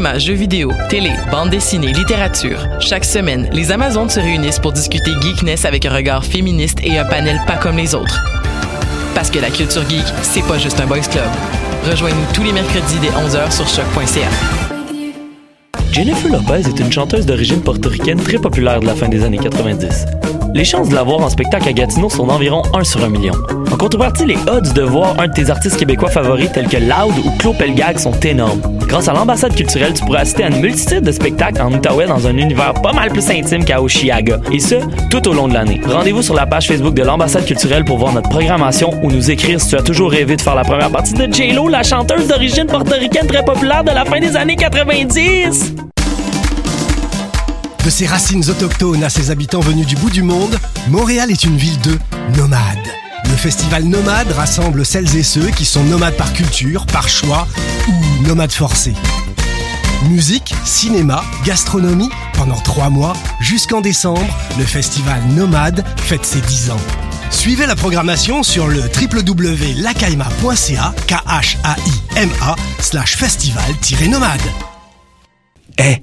Jeux vidéo, télé, bande dessinée, littérature. Chaque semaine, les Amazones se réunissent pour discuter geekness avec un regard féministe et un panel pas comme les autres. Parce que la culture geek, c'est pas juste un boys club. Rejoignez-nous tous les mercredis dès 11h sur choc.ca. Jennifer Lopez est une chanteuse d'origine portoricaine très populaire de la fin des années 90. Les chances de la voir en spectacle à Gatineau sont d'environ 1 sur 1 million. En contrepartie, les odds de voir un de tes artistes québécois favoris tels que Loud ou Claude Pelgag sont énormes. Grâce à l'ambassade culturelle, tu pourras assister à une multitude de spectacles en Outaouais dans un univers pas mal plus intime qu'à Oshiaga. Et ce, tout au long de l'année. Rendez-vous sur la page Facebook de l'ambassade culturelle pour voir notre programmation ou nous écrire si tu as toujours rêvé de faire la première partie de J-Lo, la chanteuse d'origine portoricaine très populaire de la fin des années 90. De ses racines autochtones à ses habitants venus du bout du monde, Montréal est une ville de nomades. Le festival Nomade rassemble celles et ceux qui sont nomades par culture, par choix ou nomades forcés. Musique, cinéma, gastronomie, pendant trois mois, jusqu'en décembre, le festival Nomade fête ses 10 ans. Suivez la programmation sur le www.lacaima.ca, k h a i m a slash festival-nomade. Eh,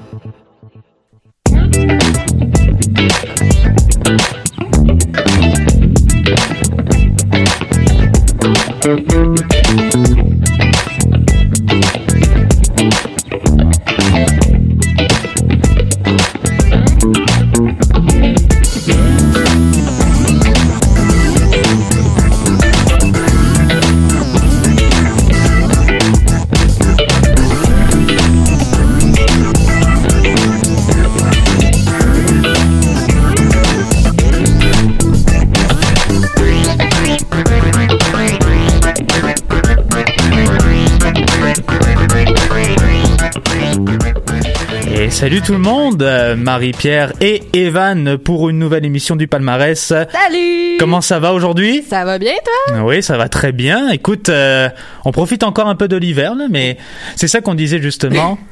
Salut tout le monde, euh, Marie-Pierre et Evan pour une nouvelle émission du palmarès. Salut Comment ça va aujourd'hui? Ça va bien toi? Oui, ça va très bien. Écoute, euh, on profite encore un peu de l'hiver, mais c'est ça qu'on disait justement.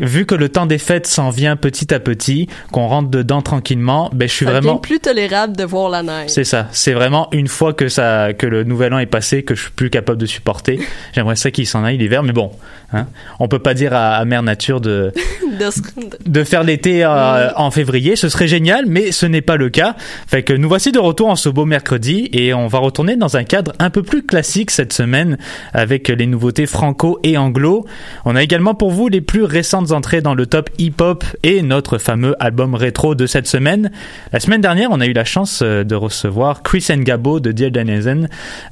Vu que le temps des fêtes s'en vient petit à petit, qu'on rentre dedans tranquillement, ben je suis Ça vraiment plus tolérable de voir la neige. c'est ça. C'est vraiment une fois que ça, que le nouvel an est passé, que je suis plus capable de supporter. J'aimerais ça qu'il s'en aille l'hiver, mais bon, hein, on peut pas dire à, à Mère Nature de de faire l'été euh, en février. Ce serait génial, mais ce n'est pas le cas. Fait que nous voici de retour en ce beau mercredi et on va retourner dans un cadre un peu plus classique cette semaine avec les nouveautés franco et anglo. On a également pour vous les plus récentes entrées dans le top hip-hop et notre fameux album rétro de cette semaine. La semaine dernière, on a eu la chance euh, de recevoir Chris Ngabo de Dear.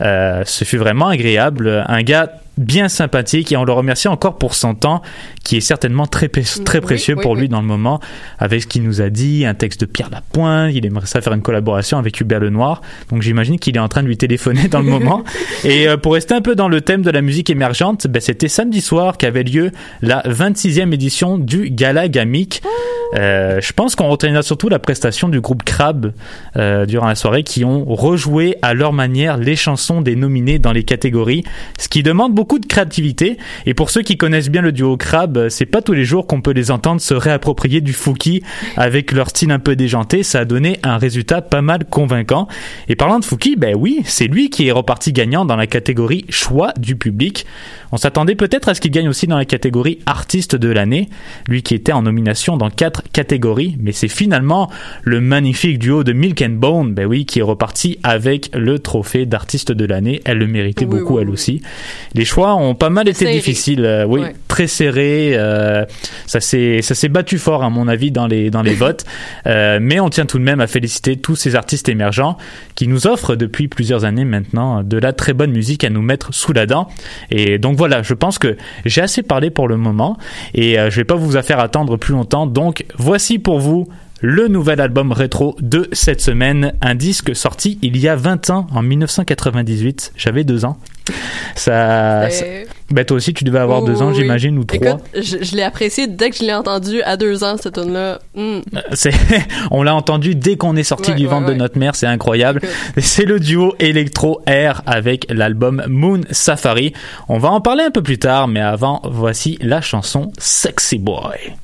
Euh, ce fut vraiment agréable. Un gars bien sympathique et on le remercie encore pour son temps qui est certainement très, pré- très précieux oui, pour oui. lui dans le moment avec ce qu'il nous a dit, un texte de Pierre Lapointe, il aimerait ça faire une collaboration avec Hubert Lenoir, donc j'imagine qu'il est en train de lui téléphoner dans le moment. Et euh, pour rester un peu dans le thème de la musique émergente, ben, c'était samedi soir qu'avait lieu la 26e édition du Gala Gamic. Euh, je pense qu'on retiendra surtout la prestation du groupe Crab euh, durant la soirée qui ont rejoué à leur manière les chansons des nominés dans les catégories, ce qui demande beaucoup de créativité. Et pour ceux qui connaissent bien le duo Crab, euh, c'est pas tous les jours qu'on peut les entendre se réapproprier du Fouki avec leur style un peu déjanté. Ça a donné un résultat pas mal convaincant. Et parlant de Fouki, ben oui, c'est lui qui est reparti gagnant dans la catégorie choix du public. On s'attendait peut-être à ce qu'il gagne aussi dans la catégorie artiste de l'année, lui qui était en nomination dans quatre catégories, mais c'est finalement le magnifique duo de Milk and Bone, ben oui, qui est reparti avec le trophée d'artiste de l'année. Elle le méritait Oui, beaucoup oui, elle aussi. Les choix ont pas mal été difficiles, euh, oui, Ouais. Très serré. euh, ça s'est ça s'est battu fort à mon avis dans les dans les votes. Euh, mais on tient tout de même à féliciter tous ces artistes émergents qui nous offrent depuis plusieurs années maintenant de la très bonne musique à nous mettre sous la dent. Et donc voilà, je pense que j'ai assez parlé pour le moment et euh, je vais pas vous faire attendre plus longtemps. Donc voici pour vous le nouvel album rétro de cette semaine, un disque sorti il y a 20 ans, en 1998. J'avais deux ans. Ça, ça- ben toi aussi tu devais avoir deux ans, oui. j'imagine, ou trois. Écoute, je, je l'ai apprécié dès que je l'ai entendu à deux ans, cette tune-là. Hmm. C'est, on l'a entendu dès qu'on est sorti Ouais, du ouais, ventre de notre mère, c'est incroyable. C'est le duo Electro Air avec l'album Moon Safari. On va en parler un peu plus tard, mais avant, voici la chanson Sexy Boy.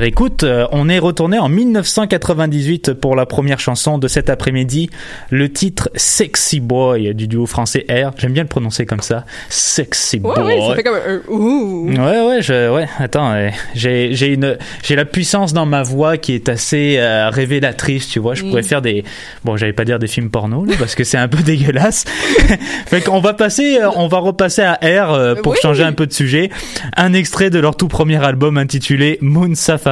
Première écoute, euh, on est retourné en 1998 pour la première chanson de cet après-midi, le titre Sexy Boy du duo français R. J'aime bien le prononcer comme ça. Sexy Ouais, Boy. ouais, ça fait comme un ouh. Ouais, ouais, je, ouais. Attends, j'ai, j'ai une, j'ai la puissance dans ma voix qui est assez euh, révélatrice, tu vois. Je pourrais Mm. faire des, bon, j'allais pas dire des films porno là, parce que c'est un peu dégueulasse. fait qu'on va passer, euh, on va repasser à R pour Oui. changer un peu de sujet. Un extrait de leur tout premier album intitulé Moon Safari,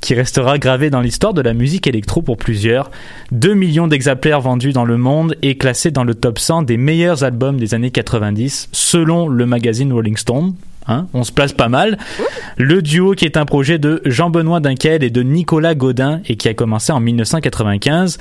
qui restera gravé dans l'histoire de la musique électro pour plusieurs. 2 millions d'exemplaires vendus dans le monde et classé dans le top 100 des meilleurs albums des années 90 selon le magazine Rolling Stone. Hein, on se place pas mal. Le duo qui est un projet de Jean-Benoît Dunkel et de Nicolas Godin et qui a commencé en 1995.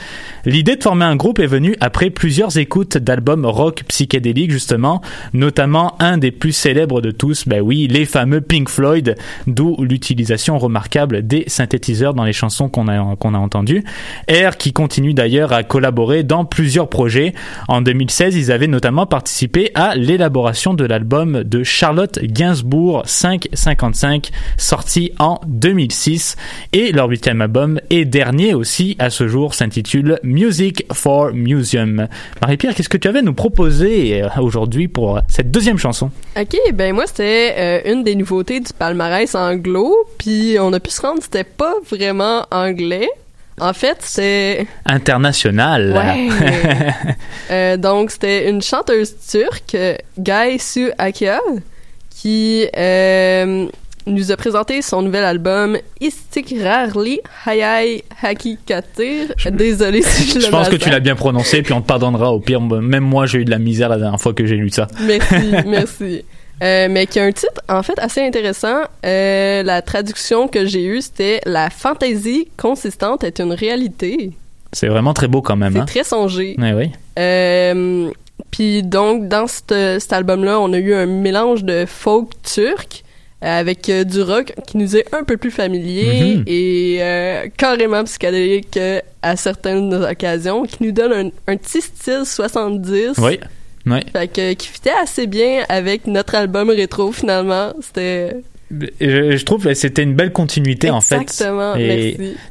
L'idée de former un groupe est venue après plusieurs écoutes d'albums rock psychédéliques justement, notamment un des plus célèbres de tous, ben oui, les fameux Pink Floyd, d'où l'utilisation remarquable des synthétiseurs dans les chansons qu'on a, qu'on a entendues. R qui continue d'ailleurs à collaborer dans plusieurs projets. En 2016, ils avaient notamment participé à l'élaboration de l'album de Charlotte Gainsbourg 555, sorti en 2006. Et leur huitième album et dernier aussi à ce jour s'intitule Music for Museum. Marie-Pierre, qu'est-ce que tu avais à nous proposer euh, aujourd'hui pour cette deuxième chanson? Ok, ben moi c'était euh, une des nouveautés du palmarès anglo, puis on a pu se rendre c'était pas vraiment anglais. En fait, c'est International. ouais. Euh, donc c'était une chanteuse turque, Gaye Su Akyol, qui euh, nous a présenté son nouvel album Istikrarli Hayay Hakikatir. Désolé si je le Je pense que tu l'as bien prononcé, puis on te pardonnera au pire. Même moi, j'ai eu de la misère la dernière fois que j'ai lu ça. Merci, merci. Euh, mais qui a un titre en fait assez intéressant. Euh, la traduction que j'ai eue, c'était La fantaisie consistante est une réalité. C'est vraiment très beau quand même. C'est Hein? très songé. Ouais, oui. Euh, Puis donc, dans cet, cet album-là, on a eu un mélange de folk turc euh, avec euh, du rock qui nous est un peu plus familier Mhm. et euh, carrément psychédélique à certaines occasions, qui nous donne un, un petit style 70. Oui. Oui. Fait que, qui fitait assez bien avec notre album rétro finalement. C'était Je, je trouve que c'était une belle continuité en fait. exactement.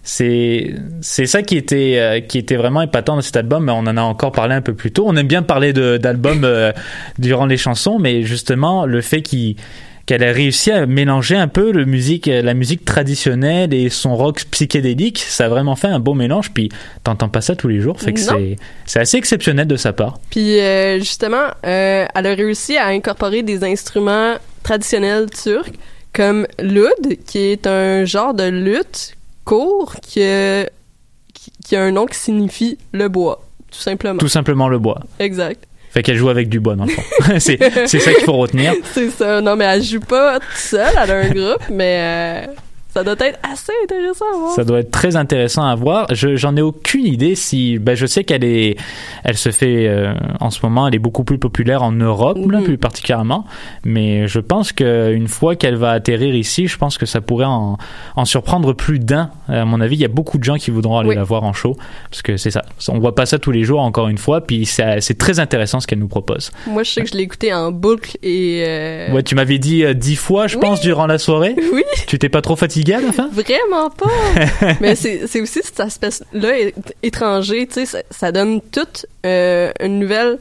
C'est c'est ça qui était euh, qui était vraiment épatant dans cet album. On en a encore parlé un peu plus tôt. On aime bien parler de d'albums euh, durant les chansons, mais justement le fait qu'il qu'elle a réussi à mélanger un peu le musique, la musique traditionnelle et son rock psychédélique, ça a vraiment fait un beau mélange. Puis t'entends pas ça tous les jours, fait que c'est c'est assez exceptionnel de sa part. Puis euh, justement, euh, elle a réussi à incorporer des instruments traditionnels turcs comme l'oud, qui est un genre de lutte court qui, a- qui, qui a un nom qui signifie le bois, tout simplement. Tout simplement le bois. Exact. Fait qu'elle joue avec du bois dans le fond. c'est c'est ça qu'il faut retenir. C'est ça. Non, mais elle joue pas toute seule, elle a un groupe, mais euh, ça doit être assez intéressant à voir. Ça doit être très intéressant à voir. Je j'en ai aucune idée si ben je sais qu'elle est elle se fait euh, en ce moment elle est beaucoup plus populaire en Europe là, plus particulièrement mais je pense que une fois qu'elle va atterrir ici, je pense que ça pourrait en, en surprendre plus d'un. À mon avis, il y a beaucoup de gens qui voudront aller Oui. la voir en show parce que c'est ça. On voit pas ça tous les jours encore une fois puis c'est c'est très intéressant ce qu'elle nous propose. Moi, je sais que je l'ai écouté en boucle et... euh, Ouais, tu m'avais dit euh, dix fois je Oui. pense durant la soirée. Oui. Tu t'es pas trop fatigué Vraiment pas. Mais c'est aussi cet aspect-là étranger, tu sais, ça, ça donne toute euh, une nouvelle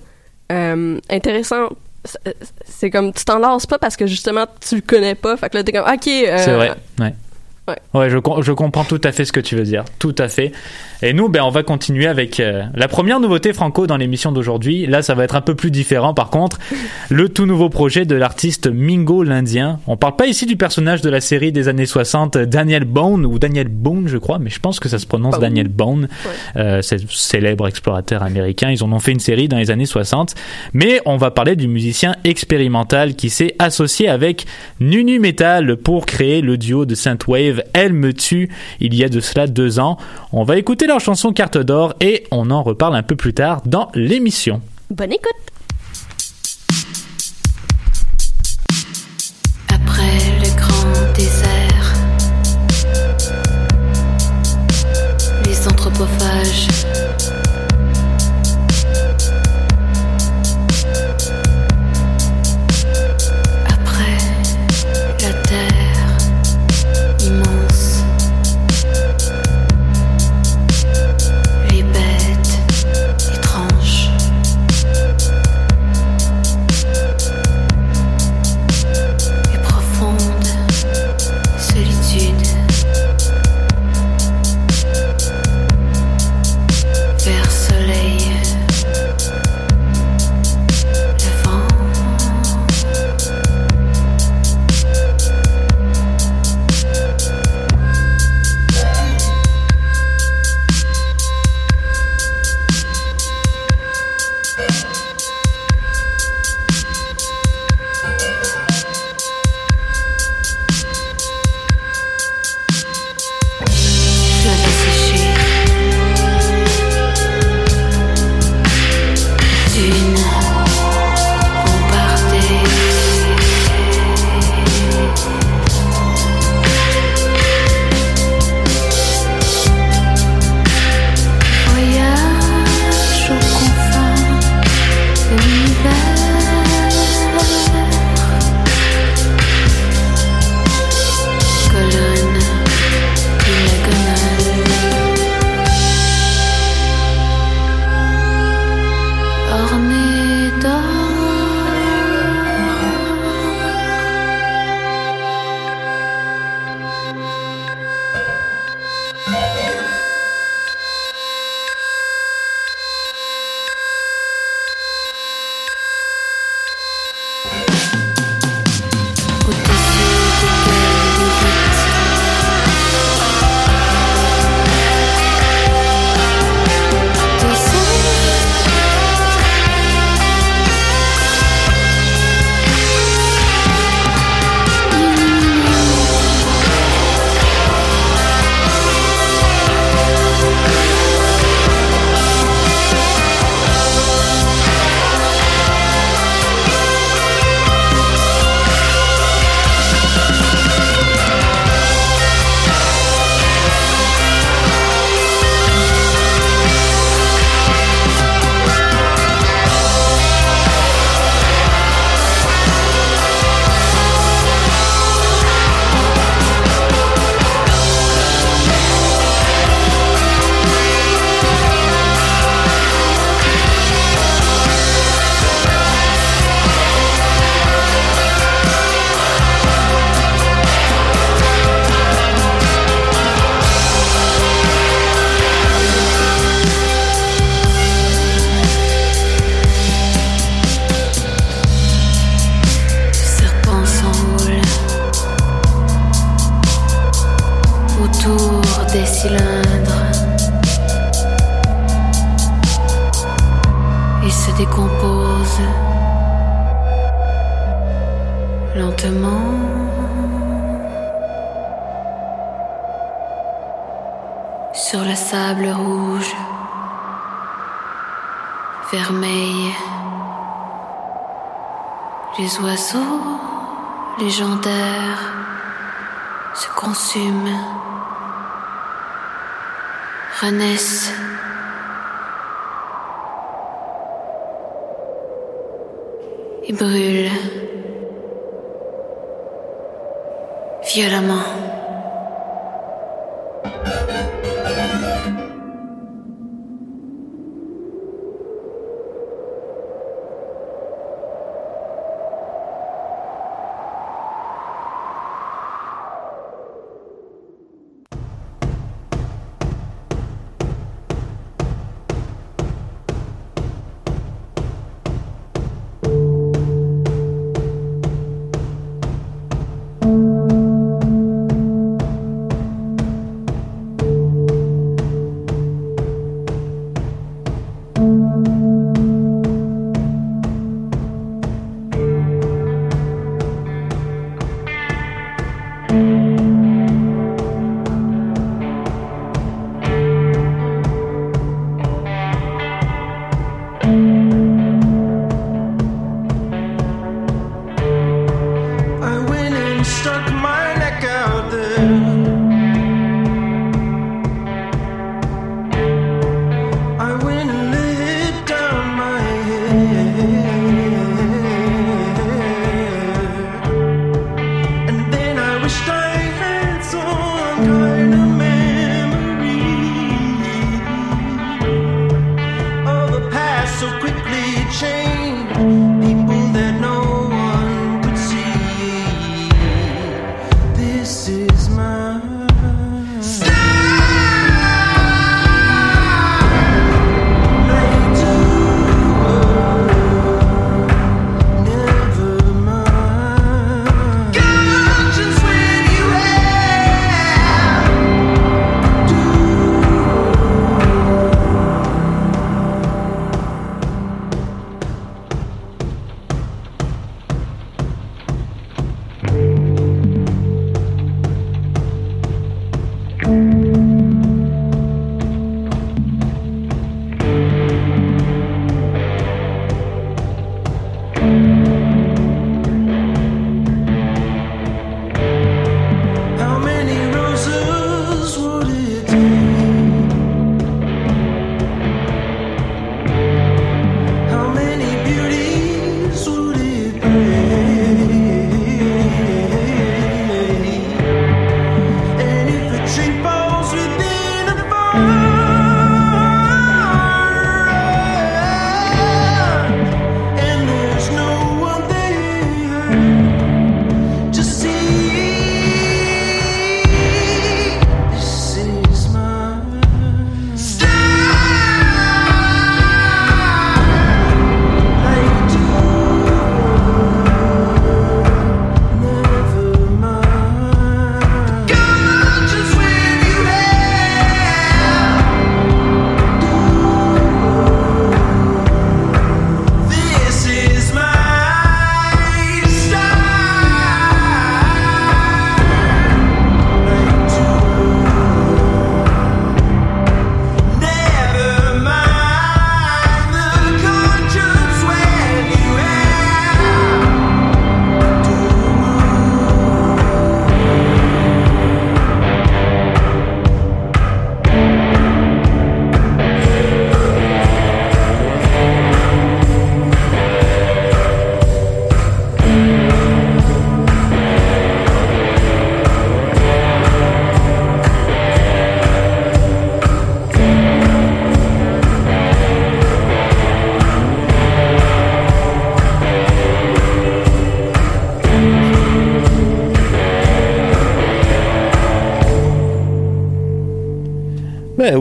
euh, intéressante. C'est- comme tu t'en lasses pas parce que justement tu le connais pas, fait que là t'es comme ok. euh, C'est vrai. Ouais. Ouais. Ouais, je, je comprends tout à fait ce que tu veux dire. Tout à fait. Et nous, ben, on va continuer avec euh, la première nouveauté franco dans l'émission d'aujourd'hui. Là, ça va être un peu plus différent par contre. Le tout nouveau projet de l'artiste Mingo l'Indien. On parle pas ici du personnage de la série des années 60, Daniel Bone, ou Daniel Boone, je crois, mais je pense que ça se prononce Bone. Daniel Bone. Euh, c'est célèbre explorateur américain. Ils en ont fait une série dans les années 60. Mais on va parler du musicien expérimental qui s'est associé avec Nunu Metal pour créer le duo de synthwave Elle me tue il y a de cela deux ans. On va écouter leur chanson Carte d'or et on en reparle un peu plus tard dans l'émission. Bonne écoute. Lentement. Sur le sable rouge, vermeil. Les oiseaux légendaires se consument, renaissent. Et brûlent Quiéramos.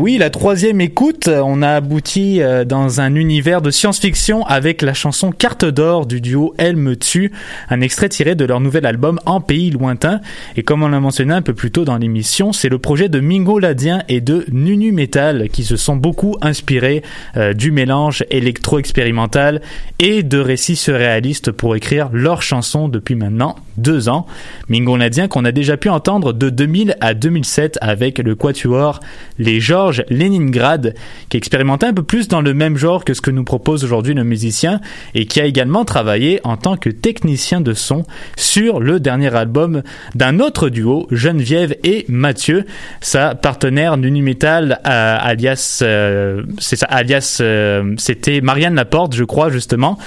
Oui, la troisième écoute, on a abouti euh, dans un univers de science-fiction avec la chanson Carte d'or du duo Elle me tue, un extrait tiré de leur nouvel album En pays lointain. Et comme on l'a mentionné un peu plus tôt dans l'émission, c'est le projet de Mingo Ladien et de Nunu Metal qui se sont beaucoup inspirés euh, du mélange électro-expérimental et de récits surréalistes pour écrire leurs chansons depuis maintenant deux ans. Mingo Ladien qu'on a déjà pu entendre de 2000 à 2007 avec le quatuor Les Georges Leningrad, qui expérimentait un peu plus dans le même genre que ce que nous propose aujourd'hui le musicien et qui a également travaillé en tant que technicien de son sur le dernier album d'un autre duo, Geneviève et Mathieu, sa partenaire Nunu Metal, euh, alias, euh, c'est ça, alias, euh, c'était Marianne Laporte, je crois justement.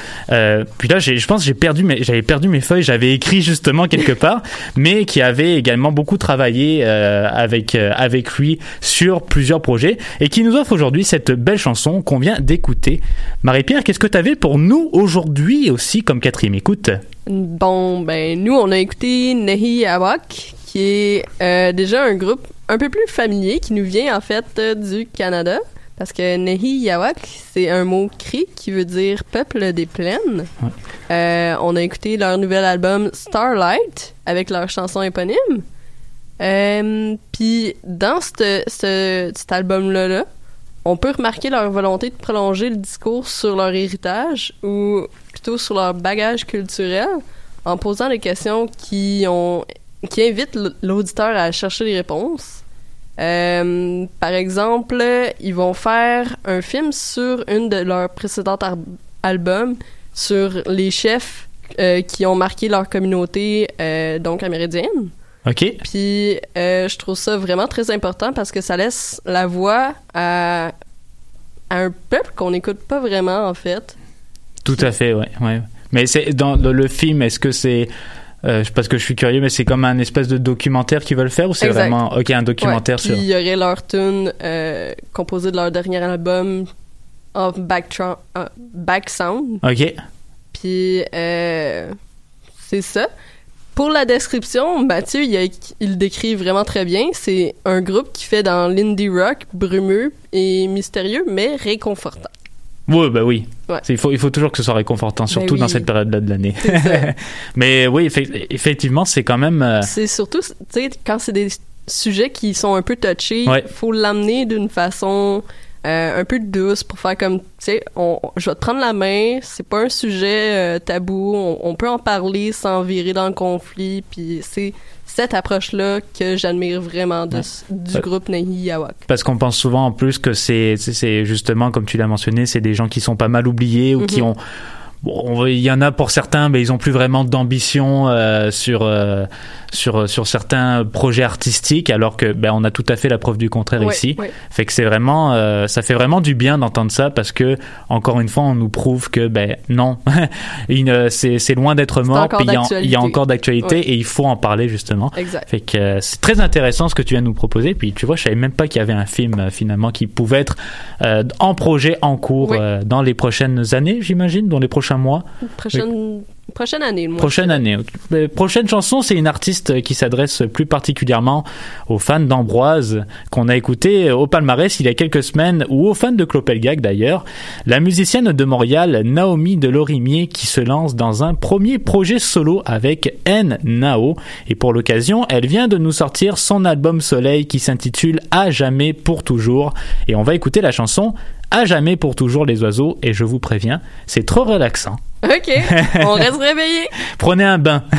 Puis là, j'ai- je pense que j'ai perdu mes, j'avais perdu mes feuilles, j'avais écrit justement quelque part, mais qui avait également beaucoup travaillé avec avec lui sur plusieurs projets et qui nous offre aujourd'hui cette belle chanson qu'on vient d'écouter. Marie-Pierre, qu'est-ce que tu avais pour nous aujourd'hui aussi comme quatrième écoute? Bon, ben, nous, on a écouté Nehi Awak, qui est euh, déjà un groupe un peu plus familier, qui nous vient en fait euh, du Canada. Parce que Nehi Yawak, c'est un mot cri qui veut dire peuple des plaines. Euh, on a écouté leur nouvel album Starlight avec leur chanson éponyme. Euh, Puis dans cet album-là, là, on peut remarquer leur volonté de prolonger le discours sur leur héritage ou plutôt sur leur bagage culturel en posant des questions qui ont qui invitent l'auditeur à chercher des réponses. Euh, par exemple, ils vont faire un film sur une de leurs précédents ar- albums sur les chefs euh, qui ont marqué leur communauté donc amérindienne. Ok. Puis euh, je trouve ça vraiment très important parce que ça laisse la voix à, à un peuple qu'on n'écoute pas vraiment en fait. Tout à fait, ouais, ouais. Mais c'est dans le, le film, est-ce que c'est euh, parce que je suis curieux, mais c'est comme un espèce de documentaire qu'ils veulent faire ou c'est vraiment ok un documentaire Ouais, sur il y aurait leur tune euh, composée de leur dernier album en back, tra- en back sound. Ok. Puis euh, c'est ça. Pour la description, Mathieu, il, a- il décrit vraiment très bien. C'est un groupe qui fait dans l'indie rock brumeux et mystérieux, mais réconfortant. Oui, bah oui. Ouais. Il faut, il faut toujours que ce soit réconfortant, surtout oui. dans cette période-là de l'année. Mais oui, effe- effectivement, c'est quand même. euh, C'est surtout, tu sais, quand c'est des sujets qui sont un peu touchés, il Ouais. faut l'amener d'une façon euh, un peu douce pour faire comme, tu sais, on, on- je vais te prendre la main, c'est pas un sujet euh, tabou, on, on peut en parler sans virer dans le conflit, puis c'est cette approche-là que j'admire vraiment de, Ouais. du Ouais. groupe Nahi Yawak. Parce qu'on pense souvent en plus que c'est c'est- c'est justement, comme tu l'as mentionné, c'est des gens qui sont pas mal oubliés ou qui Mhm. ont. Bon, il y en a pour certains, mais ils ont plus vraiment d'ambition euh, sur euh, sur sur certains projets artistiques, alors que ben on a tout à fait la preuve du contraire Ouais, ici. ouais. Fait que c'est vraiment, euh, ça fait vraiment du bien d'entendre ça parce que encore une fois, on nous prouve que ben non, c'est c'est loin d'être mort. Puis il y a- encore d'actualité Ouais. et il faut en parler justement. Exact. Fait que euh, c'est très intéressant ce que tu viens de nous proposer. Puis tu vois, je savais même pas qu'il y avait un film euh, finalement qui pouvait être euh, en projet, en cours euh, dans les prochaines années, j'imagine, dans les prochains mois. Prochaine, prochaine année, moi. Prochaine année. Prochaine chanson, c'est une artiste qui s'adresse plus particulièrement aux fans d'Ambroise qu'on a écouté au palmarès il y a quelques semaines ou aux fans de Clopelgag d'ailleurs. La musicienne de Montréal, Naomi Delorimier, qui se lance dans un premier projet solo avec N Nao. Et pour l'occasion, elle vient de nous sortir son album Soleil qui s'intitule À jamais pour toujours. Et on va écouter la chanson À jamais pour toujours les oiseaux. Et je vous préviens, c'est trop relaxant. OK, on reste réveillés. Prenez un bain.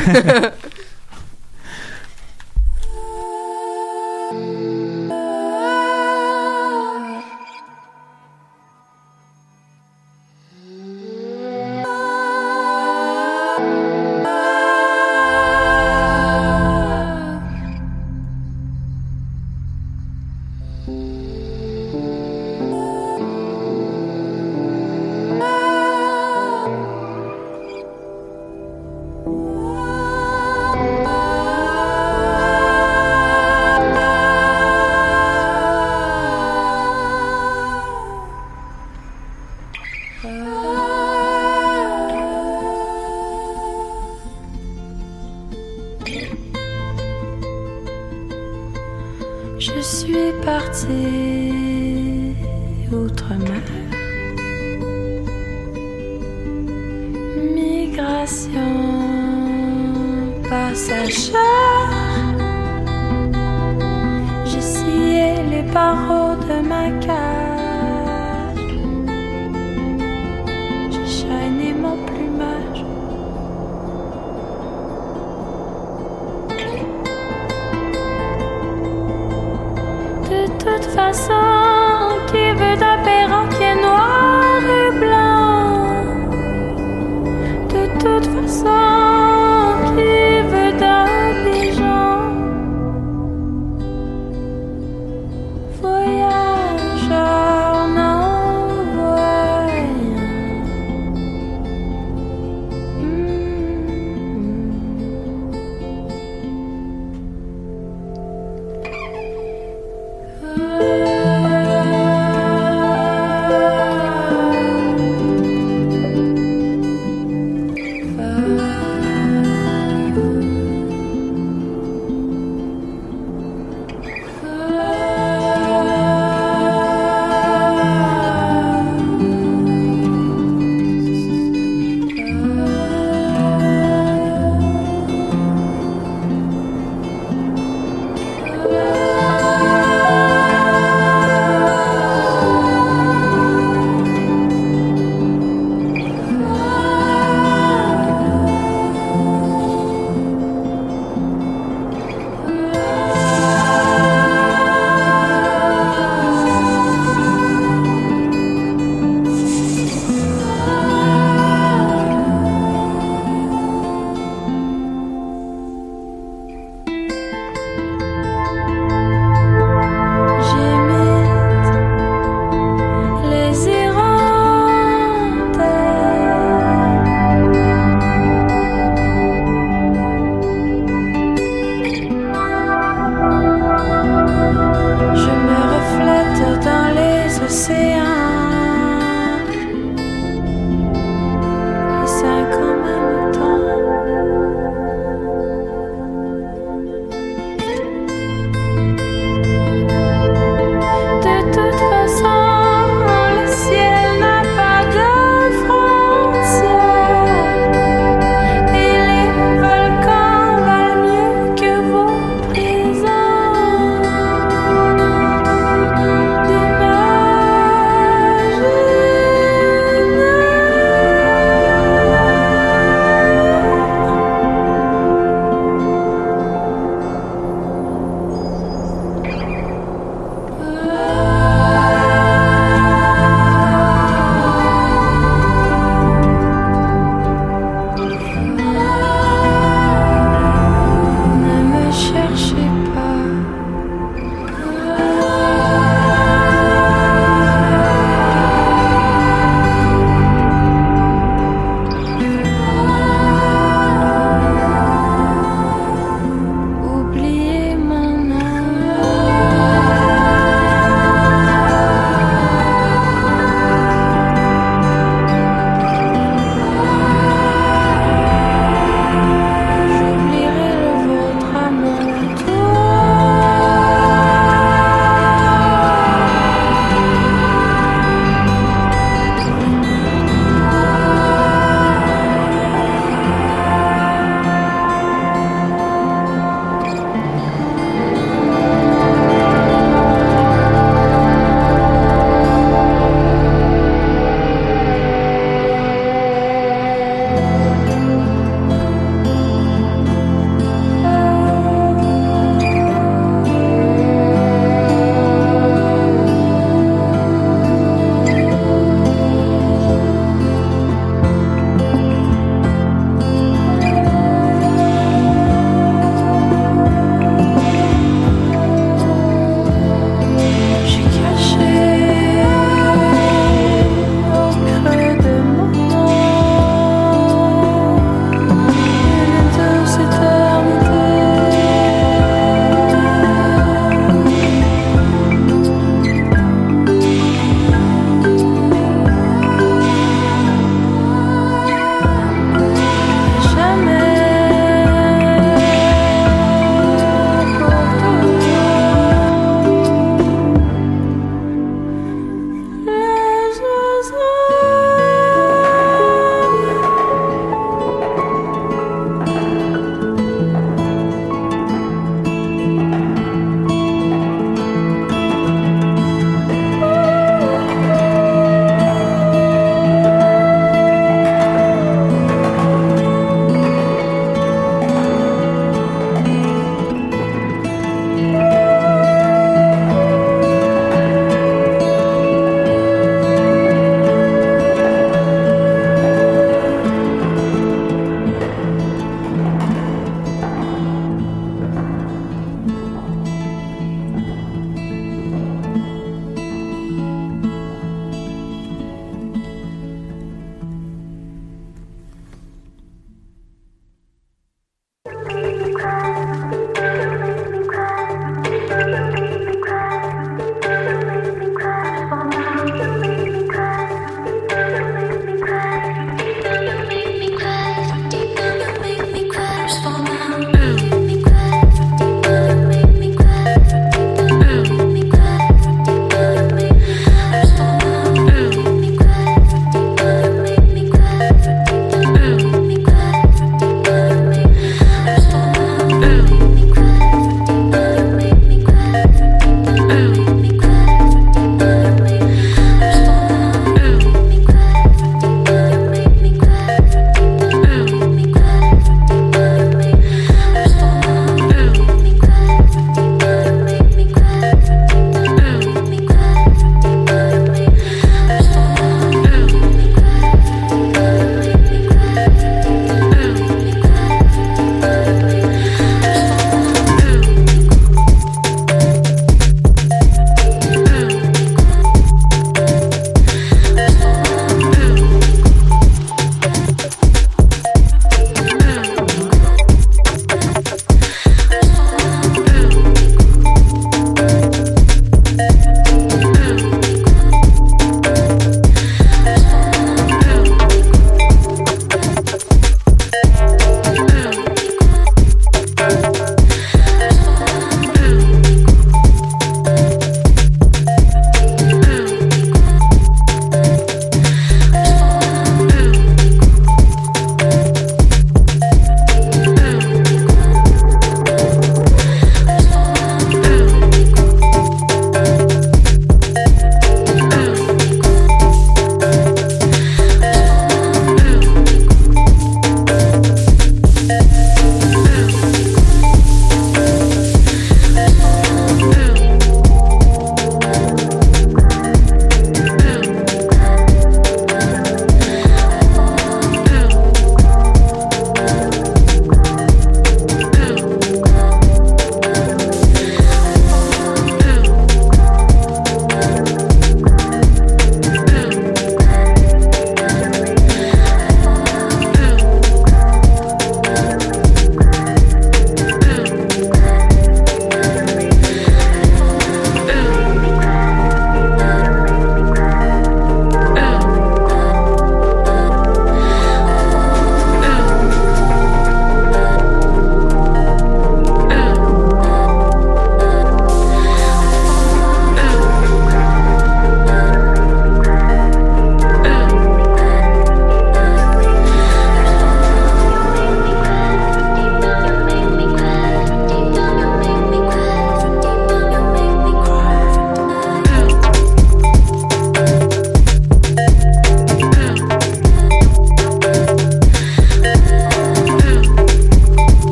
Je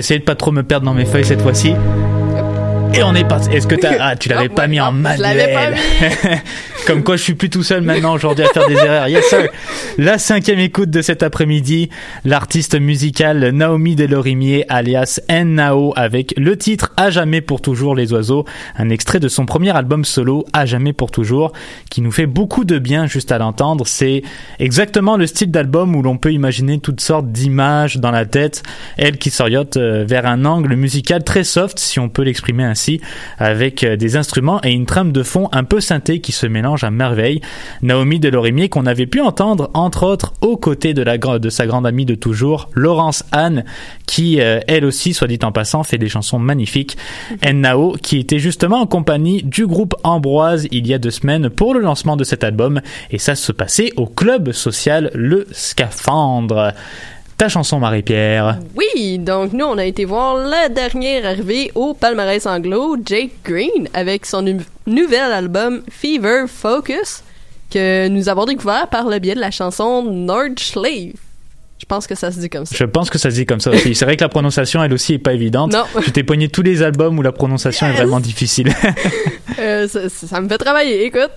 vais essayer de pas trop me perdre dans mes feuilles cette fois-ci. Et on est parti. Est-ce que t'as... Ah, tu l'avais pas mis en je pas manuel. Comme quoi, je suis plus tout seul maintenant aujourd'hui à faire des erreurs. Yes, sir. La cinquième écoute de cet après-midi, l'artiste musicale Naomi Delorimier, alias N-Nao, avec le titre À jamais pour toujours les oiseaux, un extrait de son premier album solo, À jamais pour toujours, qui nous fait beaucoup de bien juste à l'entendre. C'est exactement le style d'album où l'on peut imaginer toutes sortes d'images dans la tête, elle qui s'oriente euh, vers un angle musical très soft, si on peut l'exprimer ainsi, avec euh, des instruments et une trame de fond un peu synthé qui se mélange à merveille. Naomi Delorimier qu'on avait pu entendre entre autres aux côtés de, la, gra- de sa grande amie de toujours, Laurence Anne, qui euh, elle aussi, soit dit en passant, fait des chansons magnifiques. Nao, qui était justement en compagnie du groupe Ambroise il y a deux semaines pour le lancement de cet album, et ça se passait au club social Le Scaphandre. Ta chanson, Marie-Pierre. Oui, donc nous, on a été voir la dernière arrivée au palmarès anglo, Jake Green, avec son nu- nouvel album Fever Focus, que nous avons découvert par le biais de la chanson Nordschlave. Je pense que ça se dit comme ça. Je pense que ça se dit comme ça aussi. C'est vrai que la prononciation, elle aussi, est pas évidente. Non. Je t'ai pogné tous les albums où la prononciation est vraiment difficile. Euh, ça me fait travailler, écoute.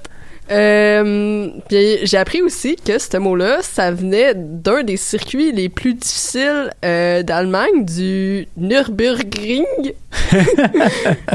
Euh, puis j'ai appris aussi que ce mot-là, ça venait d'un des circuits les plus difficiles euh, d'Allemagne, du Nürburgring.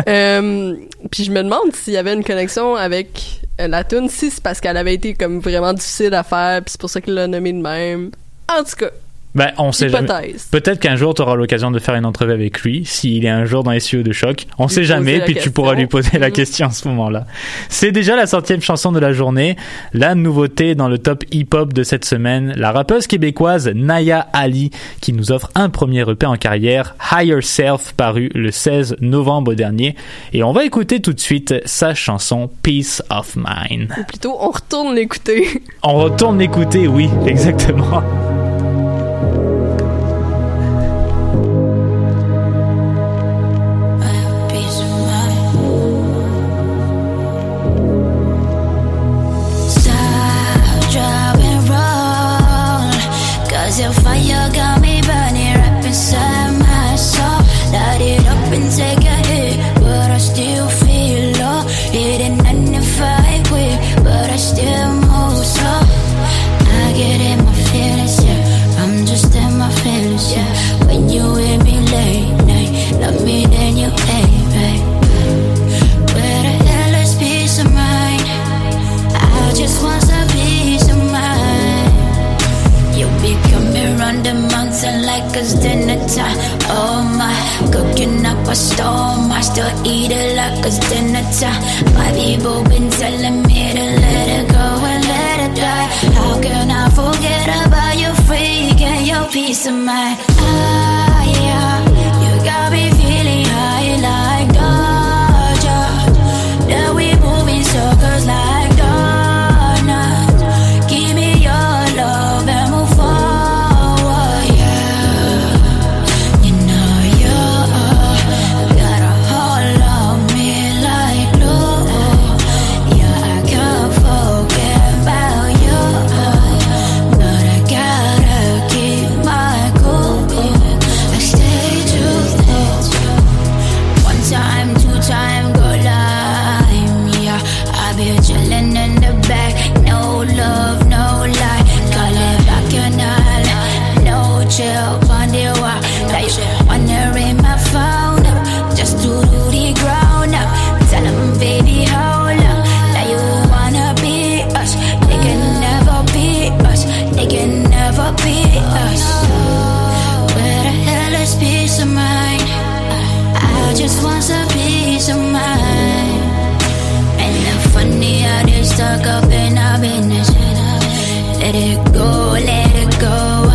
euh, puis je me demande s'il y avait une connexion avec la tune, si c'est parce qu'elle avait été comme vraiment difficile à faire, puis c'est pour ça qu'il l'a nommé de même. En tout cas, ben, on sait jamais. Peut-être qu'un jour, tu auras l'occasion de faire une entrevue avec lui, s'il est un jour dans SEO de choc. On Lui sait jamais, puis tu pourras lui poser la Mhm. question à ce moment-là. C'est déjà la centième chanson de la journée. La nouveauté dans le top hip-hop de cette semaine, la rappeuse québécoise Naya Ali, qui nous offre un premier EP en carrière, Higher Self, paru le 16 novembre dernier. Et on va écouter tout de suite sa chanson Peace of Mind. Ou plutôt, on retourne l'écouter. On retourne l'écouter, oui, exactement. Peace of mind? I just want some peace of mind. And funny stuck up in our business. Let it go, let it go,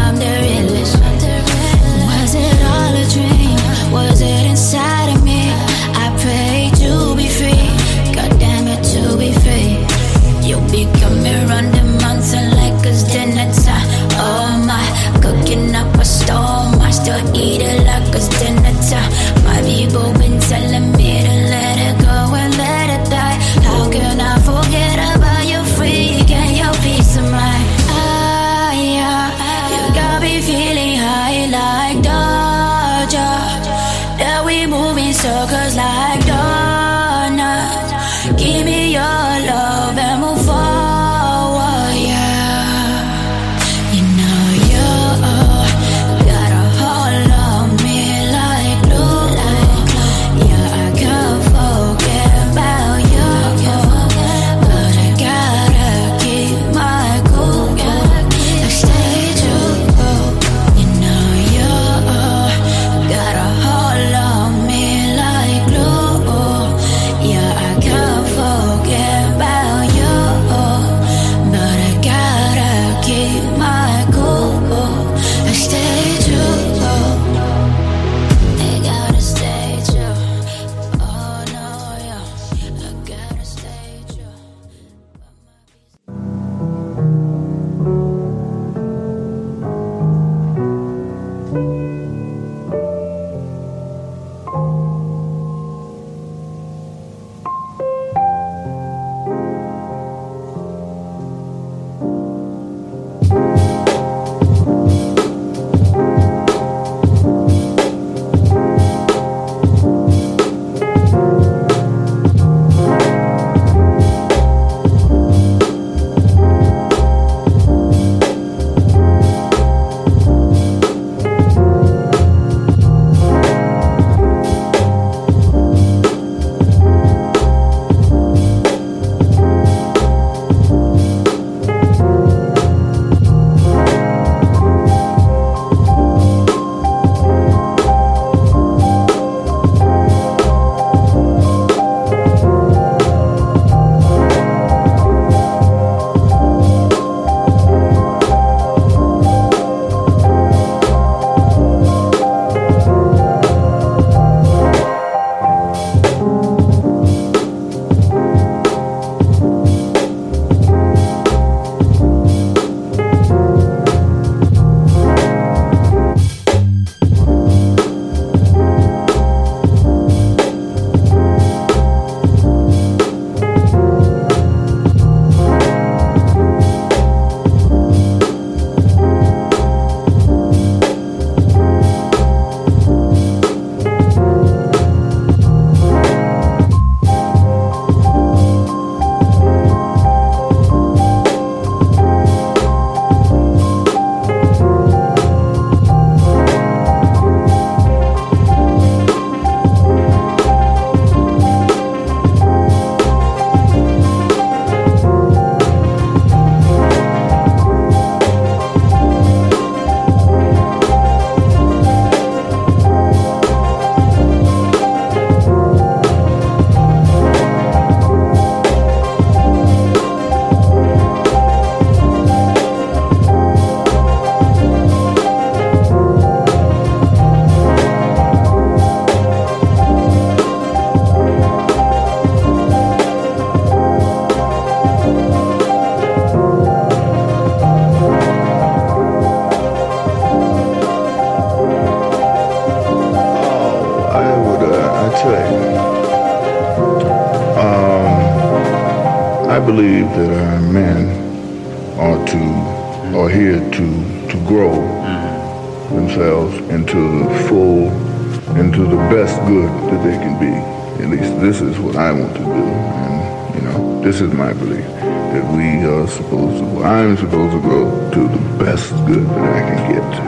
this is my belief that we are supposed to. I'm supposed to go to the best good that I can get to,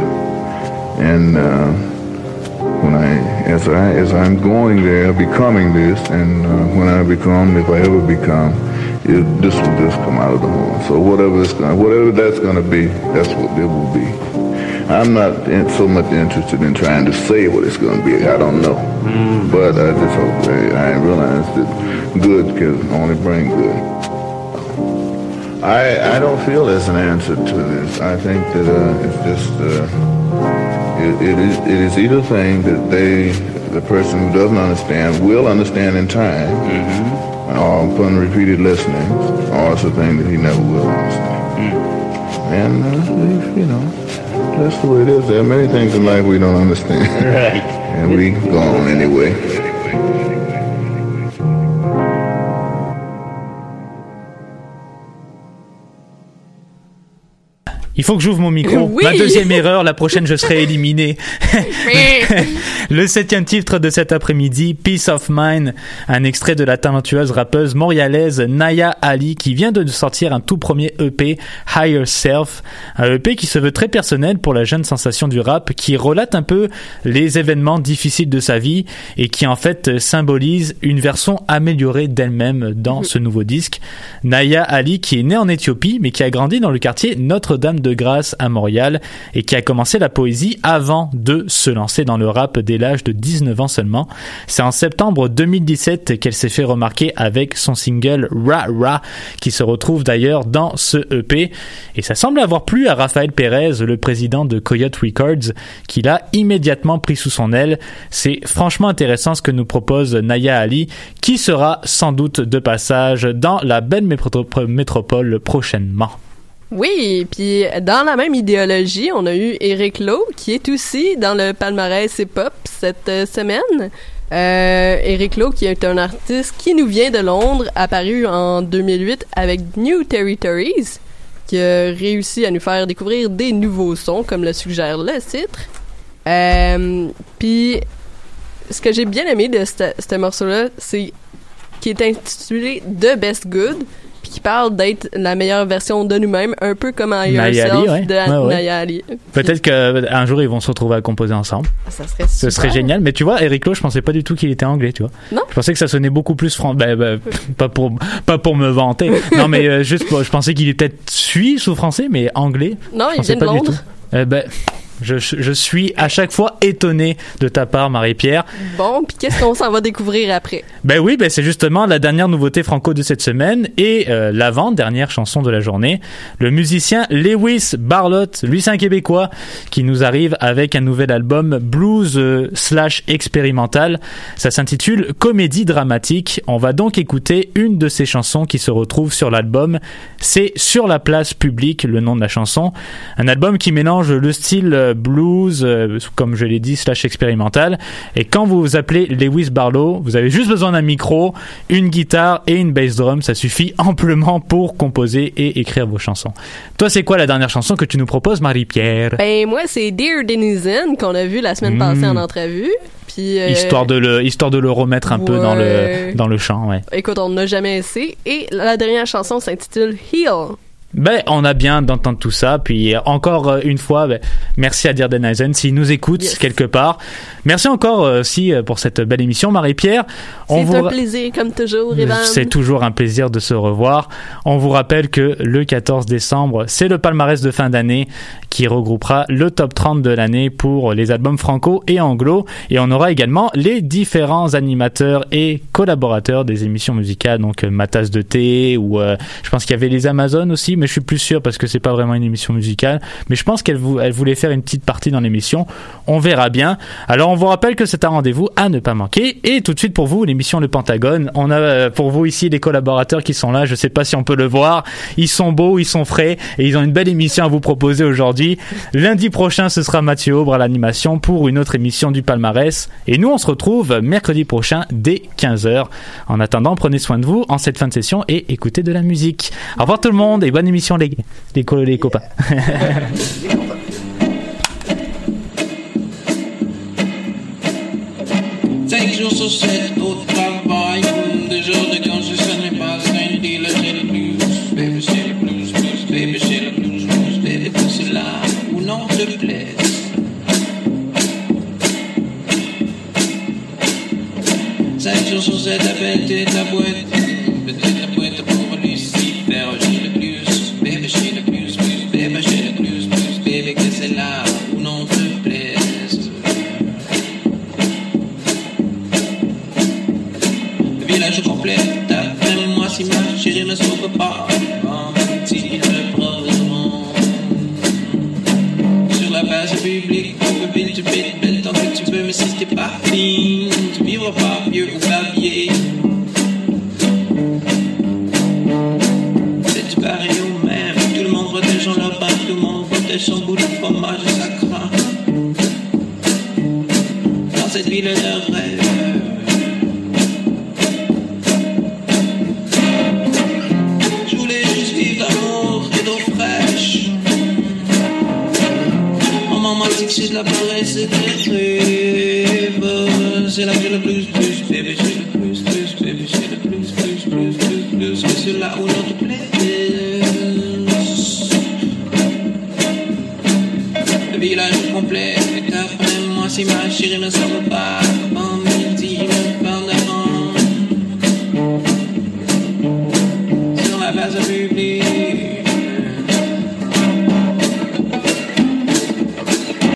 and. Uh, when I as I as I'm going there, becoming this, and uh, when I become, if I ever become, it, this will just come out of the horn. So whatever it's going, whatever that's going to be, that's what it will be. I'm not in, so much interested in trying to say what it's going to be. I don't know, but I just hope I, I realize that good can only bring good. I I don't feel there's an answer to this. I think that uh, it's just. Uh, it, it is it is either thing that they the person who doesn't understand will understand in time or upon repeated listening or it's a thing that he never will understand and uh, you know that's the way it is there are many things in life we don't understand Right. and we go on anyway Il faut que j'ouvre mon micro. Oui. Ma deuxième erreur, la prochaine je serai éliminé. le septième titre de cet après-midi, Peace of Mind, un extrait de la talentueuse rappeuse montréalaise Naya Ali qui vient de sortir un tout premier EP, Higher Self, un EP qui se veut très personnel pour la jeune sensation du rap, qui relate un peu les événements difficiles de sa vie et qui en fait symbolise une version améliorée d'elle-même dans ce nouveau disque. Naya Ali qui est née en Éthiopie mais qui a grandi dans le quartier Notre-Dame de Grâce à Montréal et qui a commencé la poésie avant de se lancer dans le rap dès l'âge de 19 ans seulement. C'est en septembre 2017 qu'elle s'est fait remarquer avec son single Ra Ra qui se retrouve d'ailleurs dans ce EP et ça semble avoir plu à Raphaël Pérez, le président de Coyote Records, qui l'a immédiatement pris sous son aile. C'est franchement intéressant ce que nous propose Naya Ali, qui sera sans doute de passage dans la belle métro- métropole prochainement. Oui, puis dans la même idéologie, on a eu Eric Lowe qui est aussi dans le palmarès hip-hop cette euh, semaine. Euh, Eric Lowe qui est un artiste qui nous vient de Londres, apparu en 2008 avec New Territories, qui a réussi à nous faire découvrir des nouveaux sons comme le suggère le titre. Euh, puis ce que j'ai bien aimé de ce ce morceau-là, c'est qui est intitulé The Best Good, puis qui parle d'être la meilleure version de nous-mêmes, un peu comme Naya Yourself ouais. de Ouais, ouais. Naya Ali. Peut-être qu'un jour ils vont se retrouver à composer ensemble. Ça serait Ce serait génial. Mais tu vois, Eric Lowe, je pensais pas du tout qu'il était anglais, tu vois. Non. Je pensais que ça sonnait beaucoup plus français. Ben, ben, pas pour, pas pour me vanter. Non, mais euh, juste, pour- je pensais qu'il était peut-être suisse ou français, mais anglais. Non, il vient de Londres. Eh ben, je, je suis à chaque fois étonné de ta part, Marie-Pierre. Bon, puis qu'est-ce qu'on s'en va découvrir après? Ben oui, ben c'est justement la dernière nouveauté franco de cette semaine et euh, l'avant-dernière chanson de la journée. Le musicien Lewis Barlott, lui c'est un Québécois, qui nous arrive avec un nouvel album blues euh, slash expérimental. Ça s'intitule Comédie dramatique. On va donc écouter une de ses chansons qui se retrouve sur l'album. C'est Sur la place publique, le nom de la chanson. Un album qui mélange le style euh, blues, euh, comme je l'ai dit, slash expérimental. Et quand vous vous appelez Lewis Barlow, vous avez juste besoin d'un micro, une guitare et une bass drum. Ça suffit amplement pour composer et écrire vos chansons. Toi, c'est quoi la dernière chanson que tu nous proposes, Marie-Pierre? Ben moi, c'est Dear Denizen qu'on a vu la semaine passée en entrevue. Puis euh, Histoire de le, histoire de le remettre un peu dans le, dans le chant, ouais. Écoute, on n'a jamais essayé. Et la dernière chanson s'intitule Heal. Ben, on a bien d'entendre tout ça. Puis encore euh, une fois, ben, merci à Dear Denizen s'il nous écoute Yes. quelque part. Merci encore euh, aussi euh, pour cette belle émission, Marie-Pierre. C'est vous un plaisir, comme toujours, Evan. C'est toujours un plaisir de se revoir. On vous rappelle que le 14 décembre, c'est le palmarès de fin d'année qui regroupera le top 30 de l'année pour les albums franco et anglo. Et on aura également les différents animateurs et collaborateurs des émissions musicales, donc Ma Tasse de thé ou euh, je pense qu'il y avait les Amazones aussi, mais je suis plus sûr parce que c'est pas vraiment une émission musicale. Mais je pense qu'elle vou- elle voulait faire une petite partie dans l'émission. On verra bien. Alors on vous rappelle que c'est un rendez-vous à ne pas manquer. Et tout de suite pour vous, l'émission Le Pentagone. On a euh, pour vous ici les collaborateurs qui sont là. Je sais pas si on peut le voir. Ils sont beaux, ils sont frais et ils ont une belle émission à vous proposer aujourd'hui. Lundi prochain, ce sera Mathieu Aubre à l'animation pour une autre émission du palmarès. Et nous, on se retrouve mercredi prochain dès 15h. En attendant, prenez soin de vous en cette fin de session et écoutez de la musique. Au revoir tout le monde et bonne émission les, les, co- les copains. Cinq jours sur sept au travail, deux jours de congé, ce n'est pas un deal, j'ai le blues, baby, j'ai le blues, blues, baby, j'ai le blues, blues, baby, tout cela ou non te plaise. Cinq jours sur sept, appelle ta boîte, Dans